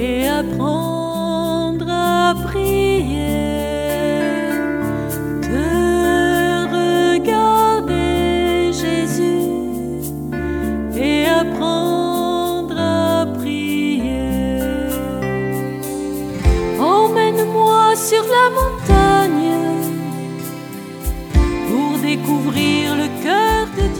et apprendre à prier, te regarder Jésus et apprendre à prier. Emmène-moi sur la montagne pour découvrir le cœur de Dieu.